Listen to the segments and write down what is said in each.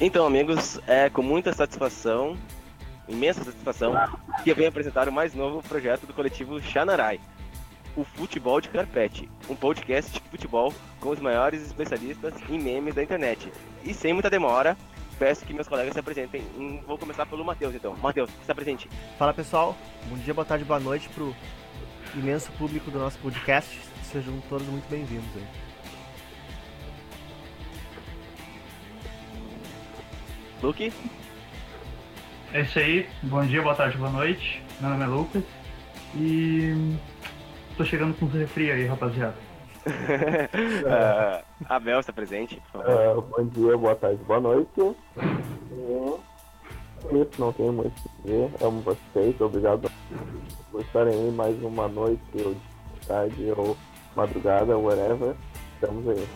Então, amigos, é com muita satisfação, imensa satisfação, que eu venho apresentar o mais novo projeto do coletivo Xanarai, o Futebol de Carpete, um podcast de futebol com os maiores especialistas em memes da internet. E sem muita demora, peço que meus colegas se apresentem. Hum, Vou começar pelo Matheus, então. Matheus, se apresente. Fala pessoal, bom dia, boa tarde, boa noite pro imenso público do nosso podcast. Sejam todos muito bem-vindos aí. Luke? É isso aí. Bom dia, boa tarde, boa noite. Meu nome é Lucas. E. tô chegando com os refri aí, rapaziada. Apresente, por favor. É, bom dia, boa tarde, boa noite. Isso, não tenho muito o que dizer. Amo vocês, obrigado por estarem aí mais uma noite, ou tarde, ou madrugada, whatever. Estamos aí.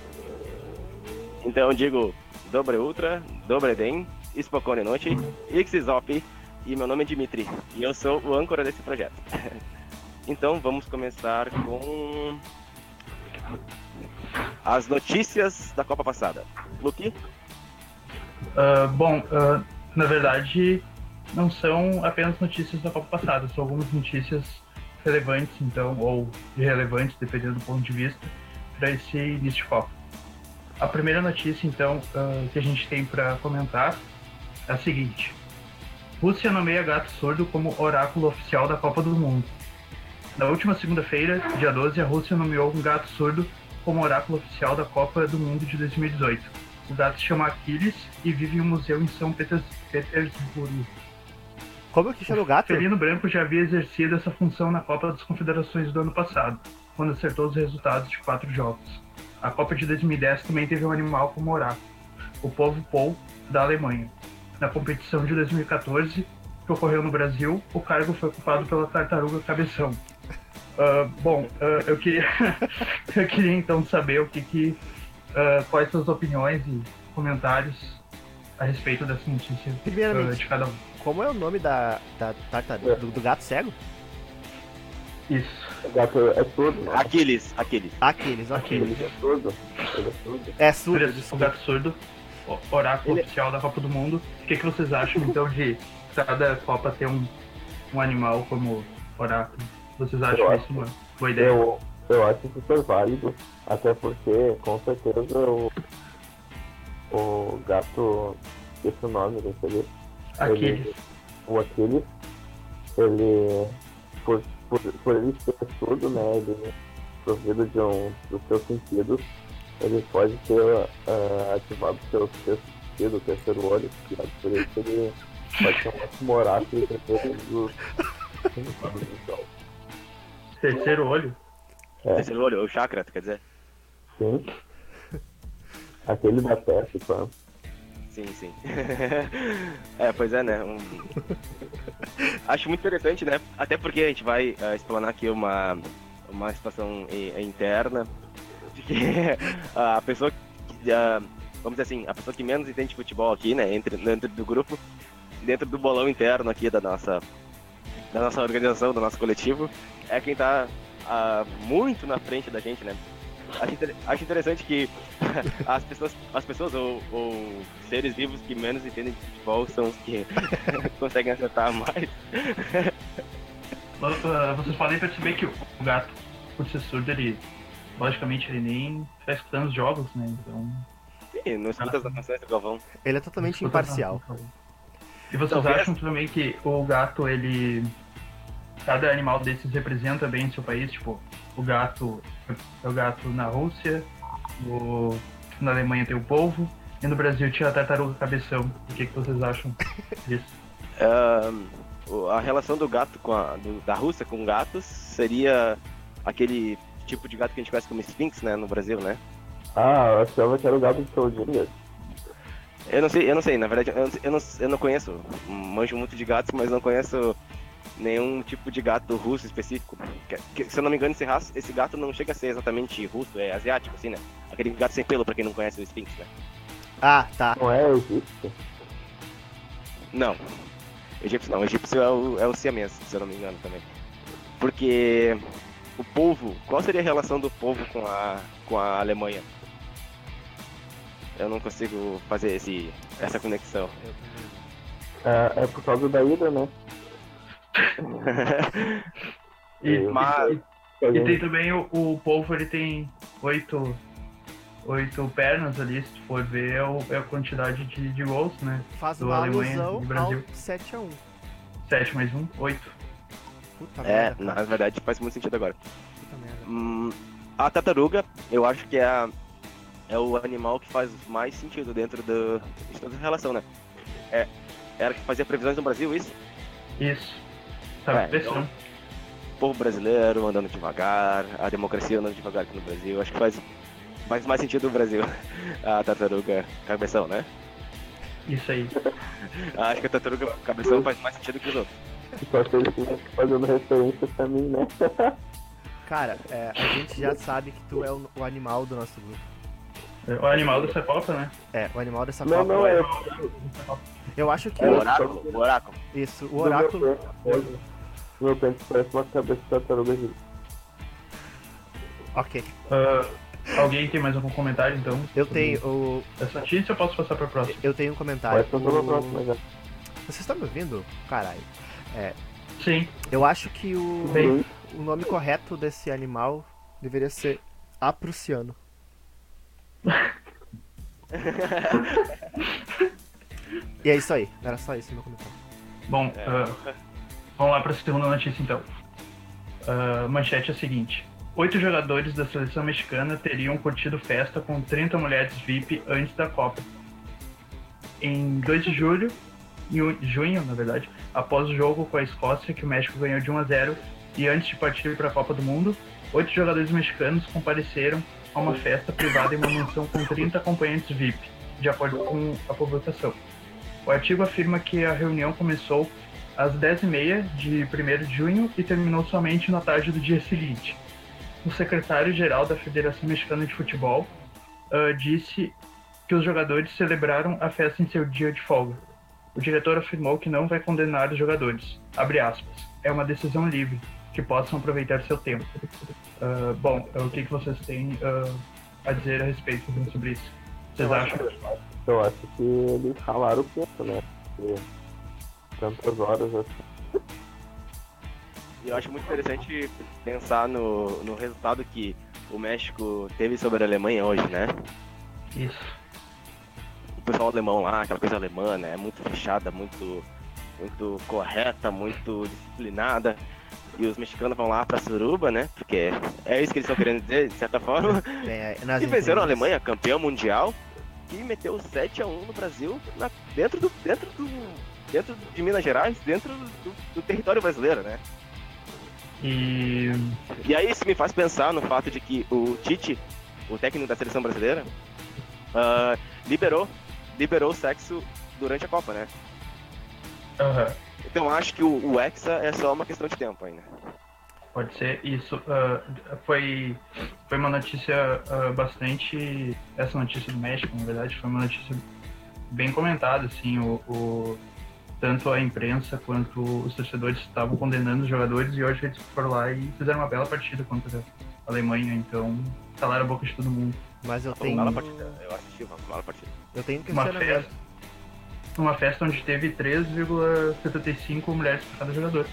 Então digo Dobre Ultra, Dobre Den, Spokone Noite, Ixizop e meu nome é Dimitri e eu sou o âncora desse projeto. então vamos começar com as notícias da Copa passada. Luke? Ah, bom, ah, na verdade, não são apenas notícias da Copa passada, são algumas notícias relevantes, então, ou irrelevantes, dependendo do ponto de vista, para esse início de Copa. A primeira notícia, então, ah, que a gente tem para comentar é a seguinte: Rússia nomeia gato surdo como oráculo oficial da Copa do Mundo. Na última segunda-feira, dia 12, a Rússia nomeou um gato surdo como oráculo oficial da Copa do Mundo de 2018. O gato se chama Aquiles e vive em um museu em São Peters- Petersburgo. Como que chama o gato? Felino Branco já havia exercido essa função na Copa das Confederações do ano passado, quando acertou os resultados de quatro jogos. A Copa de 2010 também teve um animal como oráculo, o povo Pou da Alemanha. Na competição de 2014, que ocorreu no Brasil, o cargo foi ocupado pela tartaruga Cabeção. Ah, bom, ah, eu queria eu queria então saber o que que ah, quais suas opiniões e comentários a respeito dessa notícia Primeiramente, de cada um. como é o nome da, da tartaruga, do, do gato cego? Isso. O gato é surdo, né? Aquiles, Aquiles. Aqueles, ok. Ele é surdo. Ele é surdo. É surdo, Surdo, o gato surdo, oráculo Ele- oficial da Copa do Mundo. O que, que vocês acham então de cada Copa ter um, um animal como oráculo? Vocês acham Eu isso uma boa ideia? Eu, eu acho super válido, até porque com certeza o, o gato, o nome desse ali, Aquiles. o Aquiles, ele, por, por, por ele ser surdo, né, ele provido de um dos seus sentidos, ele pode ter ah, ativado o seu sexto sentido, o terceiro olho, que é por isso ele pode ser um ótimo oráculo para todos os do. Terceiro olho? É. Terceiro olho, o chakra, quer dizer? Sim. Aquele da testa, tá? Sim, sim. é, pois é, né? Um- Acho muito interessante, né? Até porque a gente vai eh, explanar aqui uma, uma situação i- interna de que a pessoa que, ah, vamos dizer assim, a pessoa que menos entende de futebol aqui, né? Entre, dentro do grupo, dentro do bolão interno aqui da nossa, da nossa organização, do nosso coletivo, é quem tá ah, muito na frente da gente, né? Acho, acho interessante que as pessoas, as pessoas ou, ou seres vivos que menos entendem de futebol são os que conseguem acertar mais. Ah, Vocês podem perceber que o gato, por ser surdo, ele. Logicamente ele nem tá escutando os jogos, né? Então. Sim, não escuta as narrações do Galvão. Ele é totalmente escuta imparcial. E vocês Talvez- acham também que o gato, ele. Cada animal desses representa bem seu país? Tipo, o gato é o gato na Rússia, o... na Alemanha tem o polvo, e no Brasil tinha a tartaruga cabeção. O que, que vocês acham disso? O- a relação do gato com a, do- da Rússia com gatos seria aquele tipo de gato que a gente conhece como Sphinx, né, no Brasil, né? Ah, eu achava que era o gato de Soldinha. Eu não sei, eu não sei, na verdade, eu, não- eu não, eu não conheço, manjo muito de gatos, mas não conheço nenhum tipo de gato russo específico. Que- que, se eu não me engano, esse, raço, esse gato não chega a ser exatamente russo, é asiático, assim, né? Aquele gato sem pelo, pra quem não conhece o Sphinx, né? Ah, tá. Não é egípcio? Não. Egípcio não, egípcio é o, é o siamês, se eu não me engano também. Porque o povo, qual seria a relação do povo com a, com a Alemanha? Eu não consigo fazer esse, essa conexão. É, é por causa da ida, né? E, Mas- e- e tem também o, o polvo, ele tem oito, oito pernas ali, se tu for ver, é, o- é a quantidade de, de gols, né? Faz Do uma Alemanha alusão Brasil. ao 7x1. 7 mais 1, 8. Puta é, merda. na verdade faz muito sentido agora. Puta merda. Hum, a tartaruga, eu acho que é, a- é o animal que faz mais sentido dentro do, de toda essa relação, né? É, era que fazia previsões no Brasil, isso? Isso. Tava É, pressão. O povo brasileiro andando devagar, a democracia andando devagar aqui no Brasil. Acho que faz, faz mais sentido no Brasil a tartaruga cabeção, né? Isso aí. Acho que a tartaruga cabeção faz mais sentido que os outros. Só se ele estivesse fazendo referência pra mim, né? Cara, é, a gente já sabe que tu é o, o animal do nosso grupo. O animal dessa Copa, né? É, o animal dessa Não, Copa. não, é. Eu acho que É, O o- oráculo, o oráculo. isso, o oráculo. No meu pente parece uma cabeça de tartaruga. Ok. Ah, alguém tem mais algum comentário, então? Eu tenho o. Essa notícia eu posso passar pra próxima? Eu tenho um comentário. Pode passar pra O- próxima já. Vocês estão me ouvindo? Caralho. Sim. Eu acho que o, Bem. o nome correto desse animal deveria ser apruciano. e é isso aí. Era só isso meu comentário. Bom, É. ah, vamos lá para a segunda notícia então. A manchete é a seguinte: oito jogadores da seleção mexicana teriam curtido festa com 30 mulheres VIP antes da Copa. Em 2 de julho, em junho, na verdade, após o jogo com a Escócia, que o México ganhou de 1 a 0, e antes de partir para a Copa do Mundo, oito jogadores mexicanos compareceram a uma festa privada em uma mansão com 30 acompanhantes VIP, de acordo com a publicação. O artigo afirma que a reunião começou às 10h30 de 1 de junho e terminou somente na tarde do dia seguinte. O secretário-geral da Federação Mexicana de Futebol ah, disse que os jogadores celebraram a festa em seu dia de folga. O diretor afirmou que não vai condenar os jogadores. Abre aspas. É uma decisão livre, que possam aproveitar seu tempo. Ah, bom, o que, que vocês têm ah, a dizer a respeito sobre isso? Vocês Eu acham? Eu acho que eles ralaram o tempo, né? Porque tantas horas assim. E eu acho muito interessante pensar no, no resultado que o México teve sobre a Alemanha hoje, né? Isso. O pessoal alemão lá, aquela coisa alemã, né? Muito fechada, muito, muito correta, muito disciplinada. E os mexicanos vão lá pra suruba, né? Porque é isso que eles estão querendo dizer, de certa forma. É, E venceram a. Alemanha, campeão mundial, e meteu 7x1 no Brasil, na- dentro, do, dentro, do, dentro de Minas Gerais, dentro do, do território brasileiro, né? E E aí isso me faz pensar no fato de que o Tite, o técnico da seleção brasileira, ah, liberou, liberou o sexo durante a Copa, né? aham. Então acho que o, o Hexa é só uma questão de tempo ainda. Pode ser isso. ah, foi, foi uma notícia ah, bastante. Essa notícia do México, na verdade, foi uma notícia bem comentada, assim, o, o- tanto a imprensa quanto os torcedores estavam condenando os jogadores e hoje eles foram lá e fizeram uma bela partida contra a Alemanha, então calaram a boca de todo mundo. Mas eu uma tenho. bela partida. Eu assisti uma bela partida. Eu tenho um Uma festa, uma festa onde teve 3,75 mulheres por cada jogador.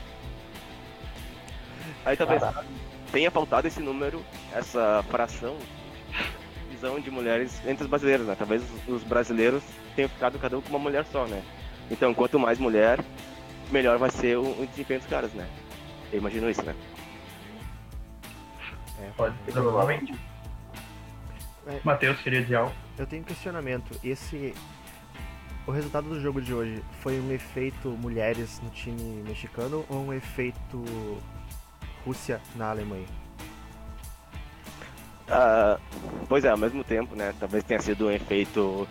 Aí talvez tenha faltado esse número, essa fração, visão de mulheres entre os brasileiros, né? Talvez os- os brasileiros tenham ficado cada um com uma mulher só, né? Então, quanto mais mulher, melhor vai ser o, o desempenho dos caras, né? Eu imagino isso, né? É, Pode, provavelmente. É. Matheus queria dizer algo. Eu tenho um questionamento. Esse. O resultado do jogo de hoje foi um efeito mulheres no time mexicano ou um efeito Rússia na Alemanha? Ah, pois é, ao mesmo tempo, né? Talvez tenha sido um efeito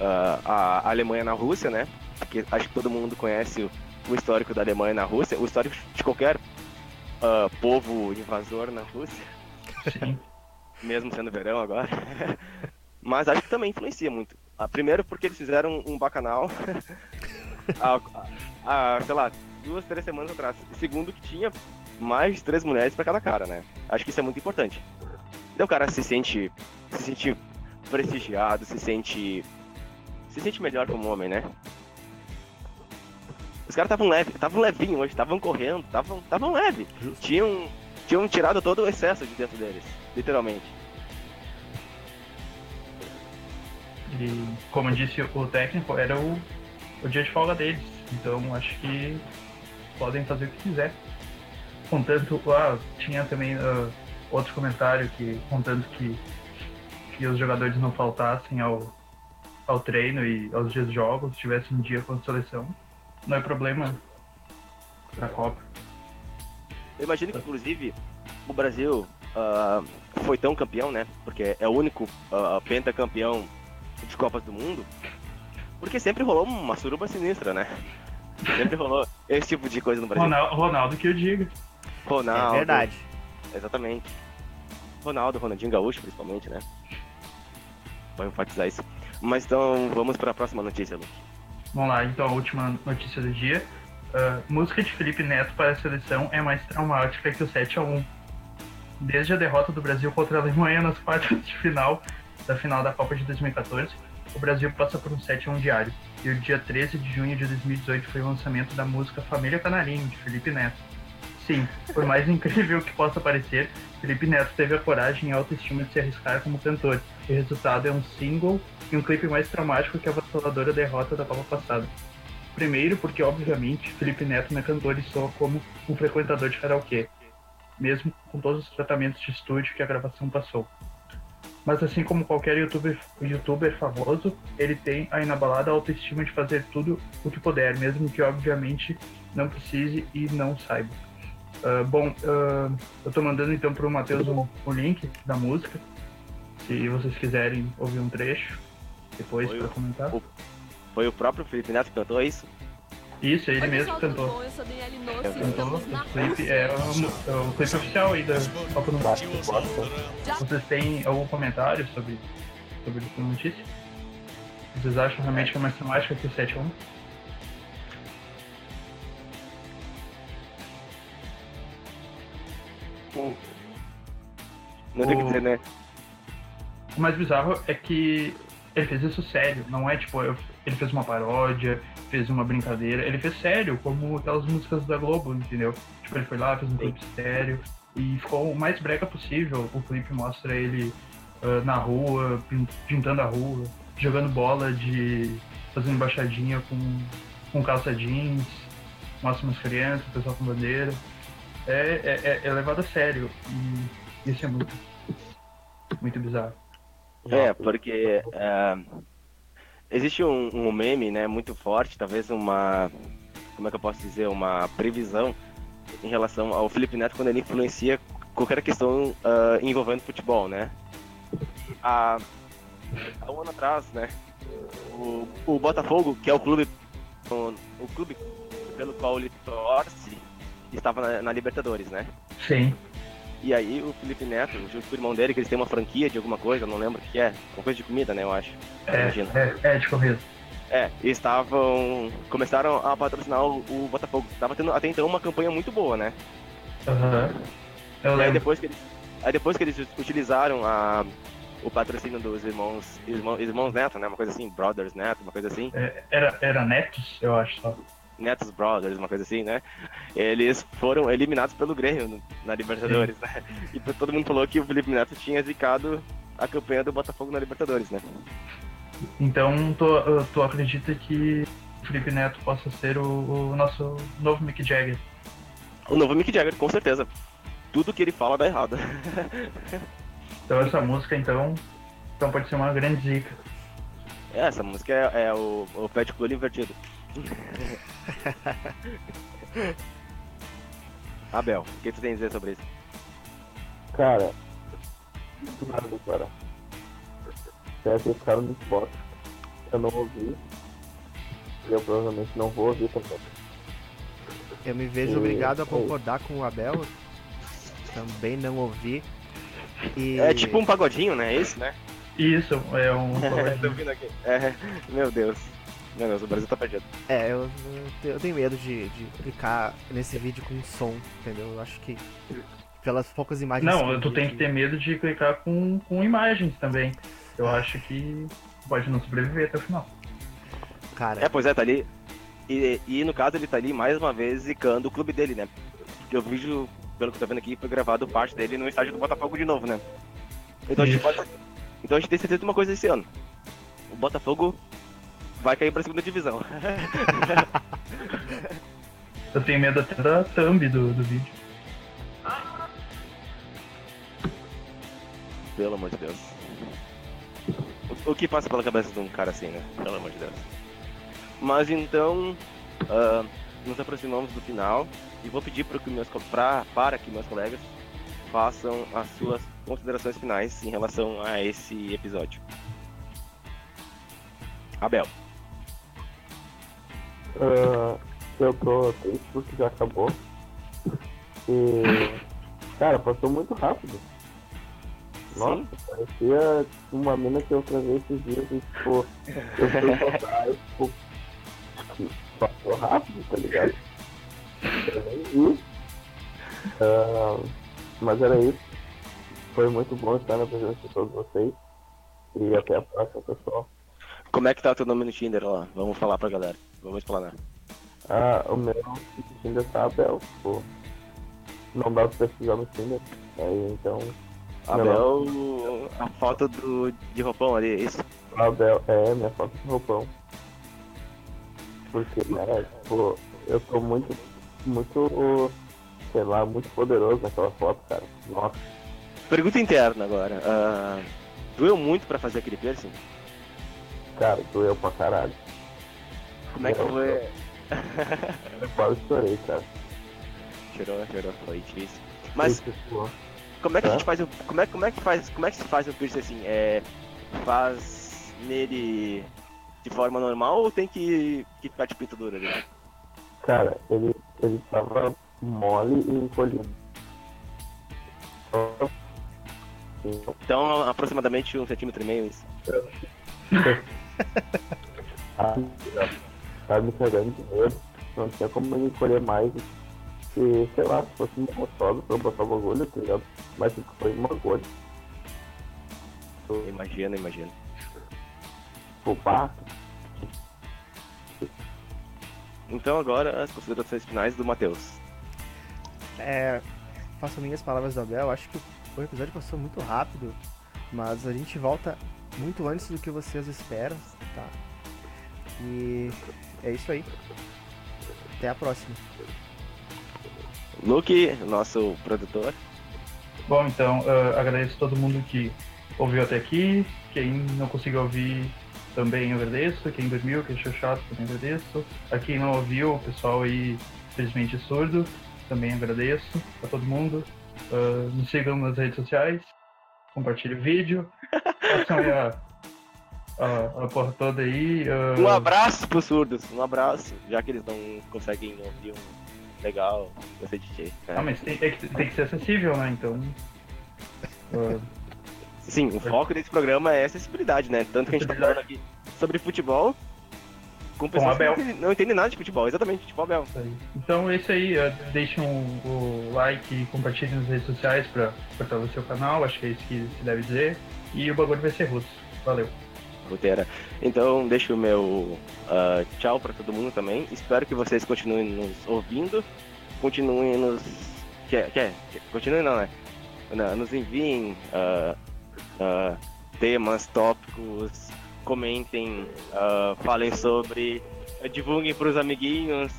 ah, a Alemanha na Rússia, né? Porque acho que todo mundo conhece o, histórico da Alemanha na Rússia, o histórico de qualquer ah, povo invasor na Rússia. Sim. mesmo sendo verão agora. Mas acho que também influencia muito. Ah, primeiro porque eles fizeram um bacanal há, sei lá, duas, três semanas atrás. E segundo que tinha mais de três mulheres para cada cara, né? Acho que isso é muito importante. Então o cara se sente, se sente prestigiado, se sente. se sente melhor como homem, né? Os caras estavam leve, estavam levinho hoje, estavam correndo, estavam estavam leve. Tinham, tinham tirado todo o excesso de dentro deles, literalmente. E, como disse o técnico, era o, o dia de folga deles. Então acho que podem fazer o que quiser. Contanto, ah, tinha também ah, outro comentário que contanto que, que os jogadores não faltassem ao, ao treino e aos dias de jogos, tivessem um dia com a seleção, não é problema pra Copa. Eu imagino que, inclusive, o Brasil ah, foi tão campeão, né? Porque é o único ah, pentacampeão de Copas do Mundo. Porque sempre rolou uma suruba sinistra, né? Sempre rolou esse tipo de coisa no Brasil. Ronaldo, Ronaldo que eu diga. Ronaldo. É verdade. Exatamente. Ronaldo, Ronaldinho Gaúcho, principalmente, né? Vou enfatizar isso. Mas então, vamos para a próxima notícia, Luke. Vamos lá, então a última notícia do dia. Ah, música de Felipe Neto para a seleção é mais traumática que o 7x1. Desde a derrota do Brasil contra a Alemanha nas quartas de final da final da Copa de 2014, o Brasil passa por um 7x1 diário. E o dia 13 de junho de 2018 foi o lançamento da música Família Canarinho, de Felipe Neto. Sim, por mais incrível que possa parecer, Felipe Neto teve a coragem e a autoestima de se arriscar como cantor. E o resultado é um single e um clipe mais traumático que a avassaladora derrota da Copa passada. Primeiro, porque obviamente Felipe Neto não é cantor e soa como um frequentador de karaokê, mesmo com todos os tratamentos de estúdio que a gravação passou. Mas assim como qualquer youtuber, youtuber famoso, ele tem a inabalada autoestima de fazer tudo o que puder, mesmo que obviamente não precise e não saiba. Ah, bom, ah, eu tô mandando então pro Matheus o, o link da música, se vocês quiserem ouvir um trecho depois para o- comentar. o- Foi o próprio Felipe Neto que cantou isso? Isso, ele Oi, mesmo tudo cantou. Cantou. O clipe é o, é o clipe oficial aí da Copa do Mundo. Vocês têm algum comentário sobre, sobre essa notícia? Vocês acham realmente que é mais temática que o 7 1 Não tem o que dizer, né? O mais bizarro é que ele fez isso sério, não é tipo, eu- ele fez uma paródia, fez uma brincadeira, ele fez sério, como aquelas músicas da Globo, entendeu? Tipo, ele foi lá, fez um clipe sério e ficou o mais brega possível. O clipe mostra ele ah, na rua, pin- pintando a rua, jogando bola de. fazendo embaixadinha com, com calça jeans, mostra umas crianças, o pessoal com bandeira. É, é, é- é levado a sério e isso é muito, muito bizarro. É, porque é, existe um, um meme, né, muito forte, talvez uma, como é que eu posso dizer, uma previsão em relação ao Felipe Neto quando ele influencia qualquer questão ah, envolvendo futebol, né? Há, há um ano atrás, né, o, o Botafogo, que é o clube, o, o clube pelo qual ele torce, estava na, na Libertadores, né? Sim. E aí o Felipe Neto, junto com o irmão dele, que eles têm uma franquia de alguma coisa, não lembro o que é, uma coisa de comida, né, eu acho. É, Imagino. é, é de corrida. É, e estavam. começaram a patrocinar o, o Botafogo. Tava tendo até então uma campanha muito boa, né? Aham. Eu E aí depois que eles, aí depois que eles utilizaram a, o patrocínio dos irmãos, irmãos, irmãos Neto, né? Uma coisa assim, Brothers Neto, uma coisa assim. É, era, era Netos, eu acho só. Netos Brothers, uma coisa assim, né? Eles foram eliminados pelo Grêmio na Libertadores, né? E todo mundo falou que o Felipe Neto tinha zicado a campanha do Botafogo na Libertadores, né? Então, tu, tu acredita que o Felipe Neto possa ser o, o nosso novo Mick Jagger? O novo Mick Jagger, com certeza. Tudo que ele fala dá errado. Então, essa música, então, então pode ser uma grande zica. É, essa música é, é o, o Pet Club invertido. Abel, o que tu tem a dizer sobre isso? Cara, muito nada, cara. Será que ficaram no Xbox? Eu não ouvi. E eu provavelmente não vou ouvir também. Eu me vejo Oi, obrigado a oi. concordar com o Abel. Também não ouvi. E É tipo um pagodinho, né? É isso, né? Isso, é um. Tô ouvindo aqui. É, meu Deus. Meu Deus, o Brasil tá perdido. É, eu, eu te- eu tenho medo de, de clicar nesse vídeo com som, entendeu? Eu acho que pelas poucas imagens. não, tu vi tem que ter medo de clicar com, com imagens também. eu acho que pode não sobreviver até o final. Cara, É, pois é, tá ali. E, e no caso ele tá ali mais uma vez zicando o clube dele, né? Porque o vídeo, pelo que eu tô vendo aqui, foi gravado parte dele no estádio do Botafogo de novo, né? Então a gente pode. Então a gente tem certeza de uma coisa esse ano. O Botafogo vai cair pra segunda divisão. Eu tenho medo até da thumb do, do vídeo. Pelo amor de Deus. O, o que passa pela cabeça de um cara assim, né? Pelo amor de Deus. Mas então, ah, nos aproximamos do final e vou pedir para que meus, pra, para que meus colegas façam as suas considerações finais em relação a esse episódio. Abel. Ah, eu tô triste porque já acabou. E. Cara, passou muito rápido. Nossa, Sim. parecia uma mina que eu travei esses dias e, tipo, eu fui contar e, tipo, passou rápido, tá ligado? Eu nem vi. Ah, mas era isso. Foi muito bom estar na presença de todos vocês. E até a próxima, pessoal. Como é que tá o teu nome no Tinder lá? Vamos falar pra galera. Vamos explanar. Ah, o meu Tinder tá Abel, tipo, não dá pra pesquisar no Tinder. Aí então, Abel, a foto do, de roupão ali, é isso? Abel é minha foto de roupão. Porque, né, tipo, eu tô muito, muito, sei lá, muito poderoso naquela foto, cara. Nossa, Pergunta interna agora. Ah, doeu muito pra fazer aquele piercing? cara, doeu pra caralho. Como é que foi? Eu quase chorei, cara. Chorou, chorou, foi difícil. Mas tipo, como é que a gente faz o. Como é, como é que faz. Como é que se faz o piercing assim? É. Faz nele de forma normal ou tem que, que ficar de pintadura ali? cara, ele, ele tava mole e encolhido. Então aproximadamente um centímetro e meio isso. Tava me cagando de medo. Não tinha como ele encolher mais. Se, sei lá, se fosse uma gostosa pra eu botar o bagulho, tá ligado? Mas foi uma agulha. Imagina, imagina. Pá, Então agora as considerações finais do Matheus. é, faço minhas palavras do Abel. Acho que o episódio passou muito rápido, mas a gente volta muito antes do que vocês esperam, tá? E é isso aí. Até a próxima. Luke, nosso produtor. Bom, então, ah, agradeço todo mundo que ouviu até aqui. Quem não conseguiu ouvir, também agradeço. Quem dormiu, quem achou chato, também agradeço. A quem não ouviu, o pessoal aí, felizmente surdo, também agradeço a todo mundo. Ah, me sigam nas redes sociais, compartilhem o vídeo, façam aí a, porra toda aí. ah, Um abraço pros surdos, um abraço. Já que eles não conseguem ouvir um legal, sei de ti. Ah, mas tem, é que tem que ser acessível, né? Então. ah, Sim, o foco desse programa é acessibilidade, né? Tanto que a gente tá falando aqui sobre futebol com pessoas que Abel. não entendem, não entendem nada de futebol, exatamente, tipo Abel. Então é isso aí, uh, deixem um- o like e compartilhem nas redes sociais para fortalecer o canal, acho que é isso que se deve dizer. E o bagulho vai ser russo. Valeu. Roteira. Então, deixo o meu ah, tchau pra todo mundo também. Espero que vocês continuem nos ouvindo, continuem nos. Quer, quer, continuem não, né? Não, Nos enviem ah, ah, temas, tópicos, comentem, falem sobre, divulguem pros amiguinhos.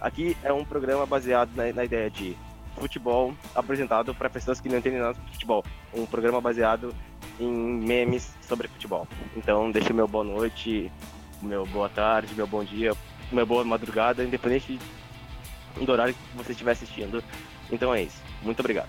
Aqui é um programa baseado na, na ideia de futebol apresentado para pessoas que não entendem nada de futebol. Um programa baseado em memes sobre futebol. Então, deixa meu boa noite, meu boa tarde, meu bom dia, meu boa madrugada, independente do horário que você estiver assistindo. Então é isso. Muito obrigado.